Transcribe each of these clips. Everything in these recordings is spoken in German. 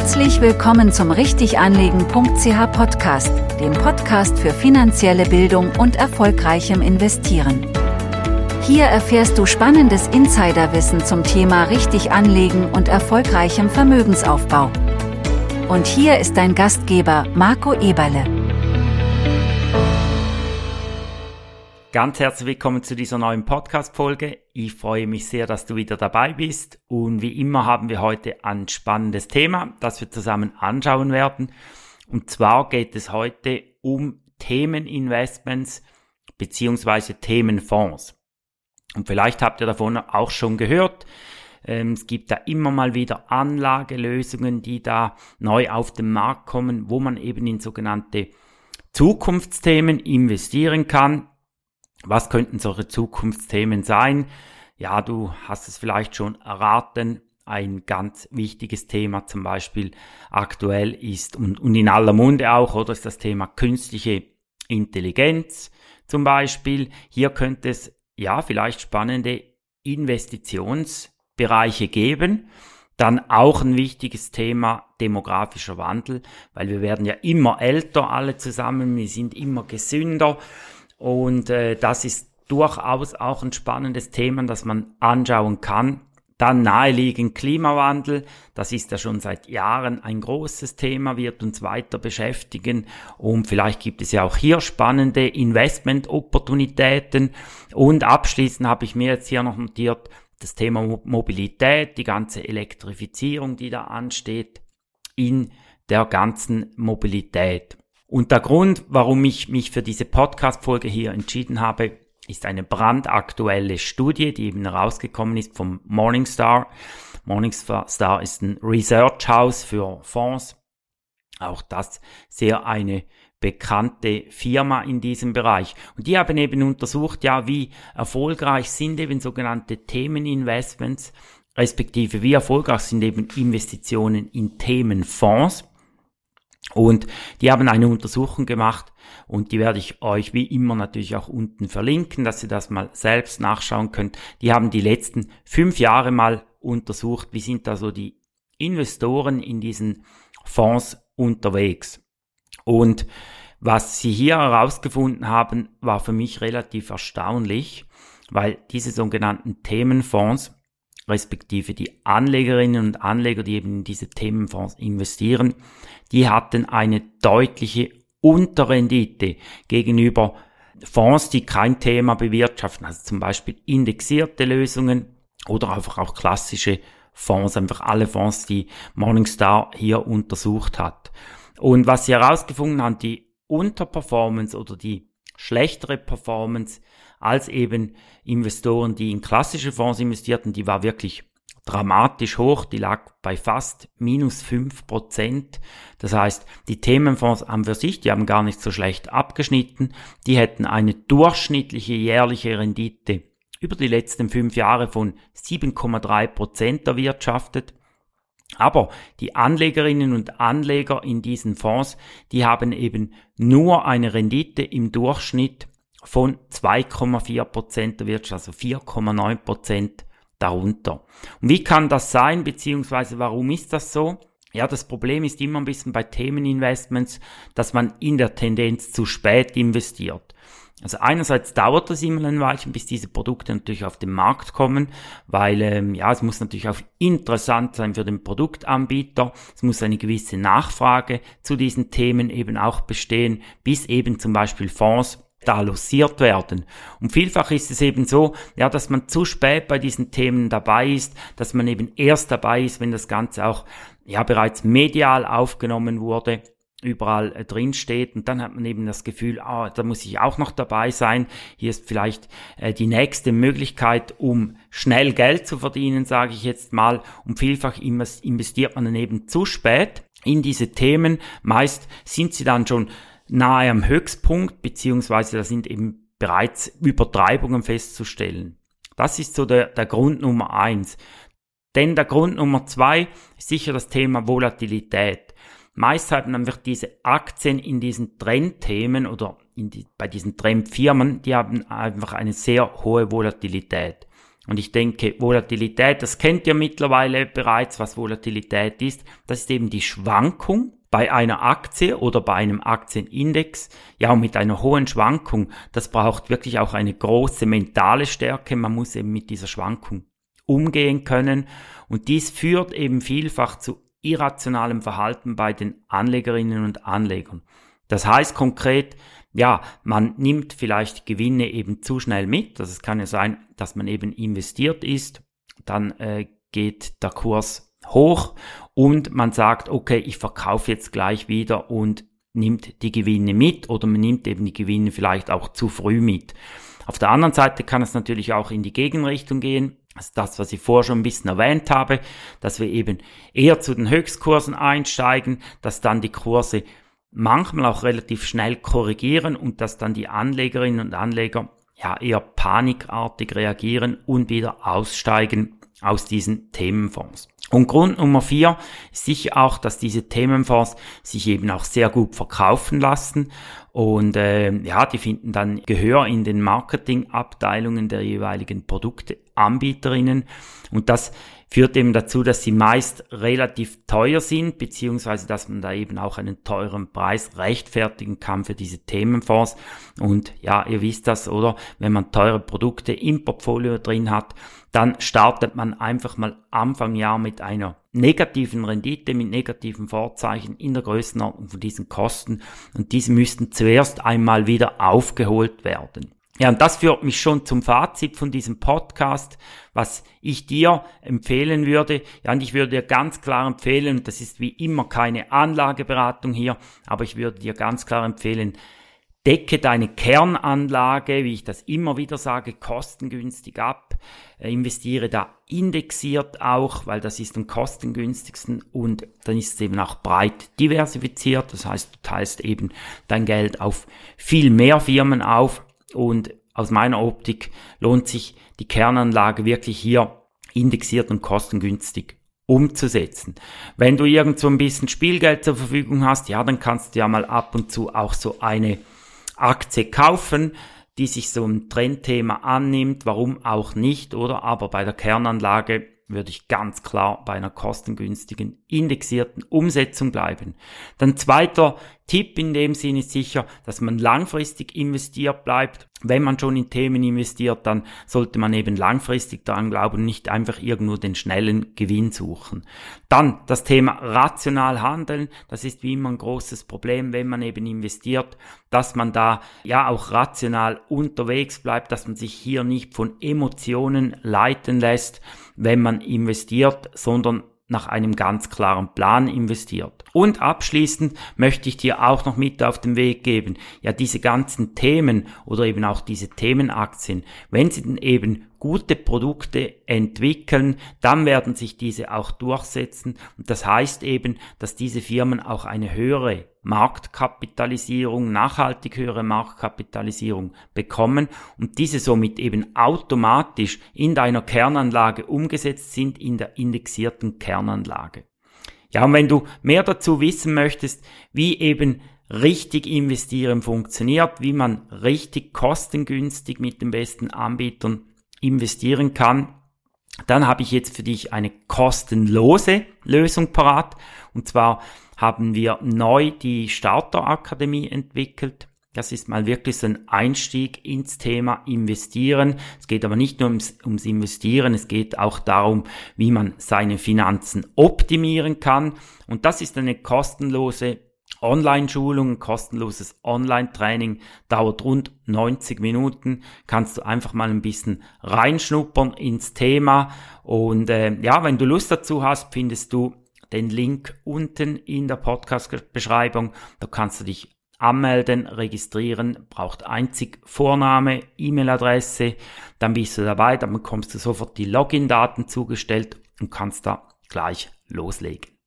Herzlich willkommen zum Richtiganlegen.ch Podcast, dem Podcast für finanzielle Bildung und erfolgreichem Investieren. Hier erfährst du spannendes Insiderwissen zum Thema richtig anlegen und erfolgreichem Vermögensaufbau. Und hier ist dein Gastgeber Marco Eberle. Ganz herzlich willkommen zu dieser neuen Podcast-Folge. Ich freue mich sehr, dass du wieder dabei bist. Und wie immer haben wir heute ein spannendes Thema, das wir zusammen anschauen werden. Und zwar geht es heute um Themeninvestments beziehungsweise Themenfonds. Und vielleicht habt ihr davon auch schon gehört. Ähm, es gibt da immer mal wieder Anlagelösungen, die da neu auf den Markt kommen, wo man eben in sogenannte Zukunftsthemen investieren kann was könnten solche Zukunftsthemen sein? Ja, du hast es vielleicht schon erraten. Ein ganz wichtiges Thema zum Beispiel aktuell ist und, und in aller Munde auch, oder ist das Thema künstliche Intelligenz zum Beispiel. Hier könnte es ja vielleicht spannende Investitionsbereiche geben. Dann auch ein wichtiges Thema demografischer Wandel, weil wir werden ja immer älter alle zusammen, wir sind immer gesünder und äh, das ist durchaus auch ein spannendes Thema, das man anschauen kann. Dann naheliegend Klimawandel, das ist ja schon seit Jahren ein großes Thema, wird uns weiter beschäftigen und vielleicht gibt es ja auch hier spannende Investment-Opportunitäten. Und abschließend habe ich mir jetzt hier noch notiert, das Thema Mobilität, die ganze Elektrifizierung, die da ansteht in der ganzen Mobilität. Und der Grund, warum ich mich für diese Podcast-Folge hier entschieden habe, ist eine brandaktuelle Studie, die eben rausgekommen ist vom Morningstar. Morningstar ist ein Research House für Fonds. Auch das sehr eine bekannte Firma in diesem Bereich. Und die haben eben untersucht, ja, wie erfolgreich sind eben sogenannte Themeninvestments, respektive wie erfolgreich sind eben Investitionen in Themenfonds. Und die haben eine Untersuchung gemacht und die werde ich euch wie immer natürlich auch unten verlinken, dass ihr das mal selbst nachschauen könnt. Die haben die letzten fünf Jahre mal untersucht, wie sind da so die Investoren in diesen Fonds unterwegs. Und was sie hier herausgefunden haben, war für mich relativ erstaunlich, weil diese sogenannten Themenfonds respektive die Anlegerinnen und Anleger, die eben in diese Themenfonds investieren, die hatten eine deutliche Unterrendite gegenüber Fonds, die kein Thema bewirtschaften, also zum Beispiel indexierte Lösungen oder einfach auch klassische Fonds, einfach alle Fonds, die Morningstar hier untersucht hat. Und was sie herausgefunden haben, die Unterperformance oder die schlechtere Performance als eben Investoren, die in klassische Fonds investierten, die war wirklich dramatisch hoch, die lag bei fast minus fünf Prozent. Das heißt, die Themenfonds an für sich, die haben gar nicht so schlecht abgeschnitten, die hätten eine durchschnittliche jährliche Rendite über die letzten fünf Jahre von 7,3 Prozent erwirtschaftet. Aber die Anlegerinnen und Anleger in diesen Fonds, die haben eben nur eine Rendite im Durchschnitt von 2,4 Prozent der Wirtschaft, also 4,9 Prozent darunter. Und wie kann das sein, beziehungsweise warum ist das so? Ja, das Problem ist immer ein bisschen bei Themeninvestments, dass man in der Tendenz zu spät investiert. Also einerseits dauert es immer ein Weilchen, bis diese Produkte natürlich auf den Markt kommen, weil ähm, ja, es muss natürlich auch interessant sein für den Produktanbieter. Es muss eine gewisse Nachfrage zu diesen Themen eben auch bestehen, bis eben zum Beispiel Fonds da losiert werden. Und vielfach ist es eben so, ja, dass man zu spät bei diesen Themen dabei ist, dass man eben erst dabei ist, wenn das Ganze auch ja bereits medial aufgenommen wurde überall äh, drin steht und dann hat man eben das Gefühl, ah, da muss ich auch noch dabei sein. Hier ist vielleicht äh, die nächste Möglichkeit, um schnell Geld zu verdienen, sage ich jetzt mal. Und vielfach investiert man dann eben zu spät in diese Themen. Meist sind sie dann schon nahe am Höchstpunkt, beziehungsweise da sind eben bereits Übertreibungen festzustellen. Das ist so der, der Grund Nummer eins. Denn der Grund Nummer zwei ist sicher das Thema Volatilität. Meist haben einfach diese Aktien in diesen Trendthemen oder die, bei diesen Trendfirmen, die haben einfach eine sehr hohe Volatilität. Und ich denke, Volatilität, das kennt ihr mittlerweile bereits, was Volatilität ist. Das ist eben die Schwankung bei einer Aktie oder bei einem Aktienindex, ja, mit einer hohen Schwankung, das braucht wirklich auch eine große mentale Stärke. Man muss eben mit dieser Schwankung umgehen können. Und dies führt eben vielfach zu irrationalem Verhalten bei den Anlegerinnen und Anlegern. Das heißt konkret, ja, man nimmt vielleicht Gewinne eben zu schnell mit. Also es kann ja sein, dass man eben investiert ist, dann äh, geht der Kurs hoch und man sagt, okay, ich verkaufe jetzt gleich wieder und nimmt die Gewinne mit oder man nimmt eben die Gewinne vielleicht auch zu früh mit. Auf der anderen Seite kann es natürlich auch in die Gegenrichtung gehen. Also das, was ich vorher schon ein bisschen erwähnt habe, dass wir eben eher zu den Höchstkursen einsteigen, dass dann die Kurse manchmal auch relativ schnell korrigieren und dass dann die Anlegerinnen und Anleger ja eher panikartig reagieren und wieder aussteigen aus diesen Themenfonds. Und Grund Nummer vier ist sicher auch, dass diese Themenfonds sich eben auch sehr gut verkaufen lassen und äh, ja, die finden dann Gehör in den Marketingabteilungen der jeweiligen Produkteanbieterinnen und das führt eben dazu, dass sie meist relativ teuer sind, beziehungsweise dass man da eben auch einen teuren Preis rechtfertigen kann für diese Themenfonds. Und ja, ihr wisst das, oder? Wenn man teure Produkte im Portfolio drin hat, dann startet man einfach mal Anfang Jahr mit einer negativen Rendite, mit negativen Vorzeichen in der Größenordnung von diesen Kosten. Und diese müssten zuerst einmal wieder aufgeholt werden. Ja, und das führt mich schon zum Fazit von diesem Podcast, was ich dir empfehlen würde. Ja, und ich würde dir ganz klar empfehlen, das ist wie immer keine Anlageberatung hier, aber ich würde dir ganz klar empfehlen, decke deine Kernanlage, wie ich das immer wieder sage, kostengünstig ab, äh, investiere da indexiert auch, weil das ist am kostengünstigsten und dann ist es eben auch breit diversifiziert, das heißt, du teilst eben dein Geld auf viel mehr Firmen auf und aus meiner Optik lohnt sich die Kernanlage wirklich hier indexiert und kostengünstig umzusetzen. Wenn du irgendwo ein bisschen Spielgeld zur Verfügung hast, ja, dann kannst du ja mal ab und zu auch so eine Aktie kaufen, die sich so ein Trendthema annimmt, warum auch nicht, oder? Aber bei der Kernanlage würde ich ganz klar bei einer kostengünstigen, indexierten Umsetzung bleiben. Dann zweiter Tipp in dem Sinne ist sicher, dass man langfristig investiert bleibt. Wenn man schon in Themen investiert, dann sollte man eben langfristig daran glauben, nicht einfach irgendwo den schnellen Gewinn suchen. Dann das Thema rational handeln. Das ist wie immer ein großes Problem, wenn man eben investiert, dass man da ja auch rational unterwegs bleibt, dass man sich hier nicht von Emotionen leiten lässt, wenn man investiert, sondern nach einem ganz klaren Plan investiert. Und abschließend möchte ich dir auch noch mit auf den Weg geben, ja diese ganzen Themen oder eben auch diese Themenaktien, wenn sie denn eben gute Produkte entwickeln, dann werden sich diese auch durchsetzen. Und das heißt eben, dass diese Firmen auch eine höhere Marktkapitalisierung, nachhaltig höhere Marktkapitalisierung bekommen und diese somit eben automatisch in deiner Kernanlage umgesetzt sind in der indexierten Kernanlage. Ja, und wenn du mehr dazu wissen möchtest, wie eben richtig investieren funktioniert, wie man richtig kostengünstig mit den besten Anbietern investieren kann, dann habe ich jetzt für dich eine kostenlose Lösung parat. Und zwar haben wir neu die Starterakademie entwickelt. Das ist mal wirklich so ein Einstieg ins Thema Investieren. Es geht aber nicht nur ums, ums, Investieren, es geht auch darum, wie man seine Finanzen optimieren kann. Und das ist eine kostenlose Online-Schulung, kostenloses Online-Training, dauert rund 90 Minuten, kannst du einfach mal ein bisschen reinschnuppern ins Thema. Und äh, ja, wenn du Lust dazu hast, findest du den Link unten in der Podcast-Beschreibung, da kannst du dich anmelden, registrieren, braucht einzig Vorname, E-Mail-Adresse, dann bist du dabei, dann bekommst du sofort die Login-Daten zugestellt und kannst da gleich loslegen.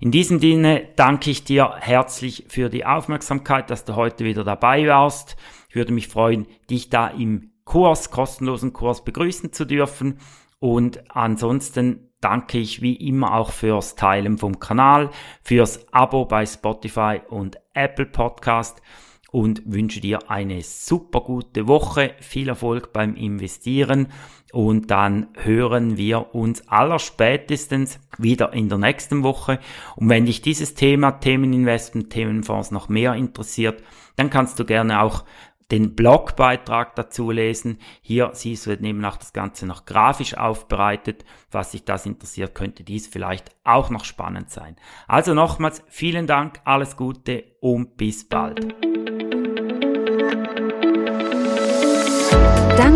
In diesem Sinne danke ich dir herzlich für die Aufmerksamkeit, dass du heute wieder dabei warst. Ich würde mich freuen, dich da im Kurs, kostenlosen Kurs begrüßen zu dürfen. Und ansonsten danke ich wie immer auch fürs Teilen vom Kanal, fürs Abo bei Spotify und Apple Podcast. Und wünsche dir eine super gute Woche, viel Erfolg beim Investieren und dann hören wir uns allerspätestens wieder in der nächsten Woche. Und wenn dich dieses Thema Themeninvestment, Themenfonds noch mehr interessiert, dann kannst du gerne auch den Blogbeitrag dazu lesen. Hier siehst du eben auch das Ganze noch grafisch aufbereitet. Was sich das interessiert, könnte dies vielleicht auch noch spannend sein. Also nochmals vielen Dank, alles Gute und bis bald.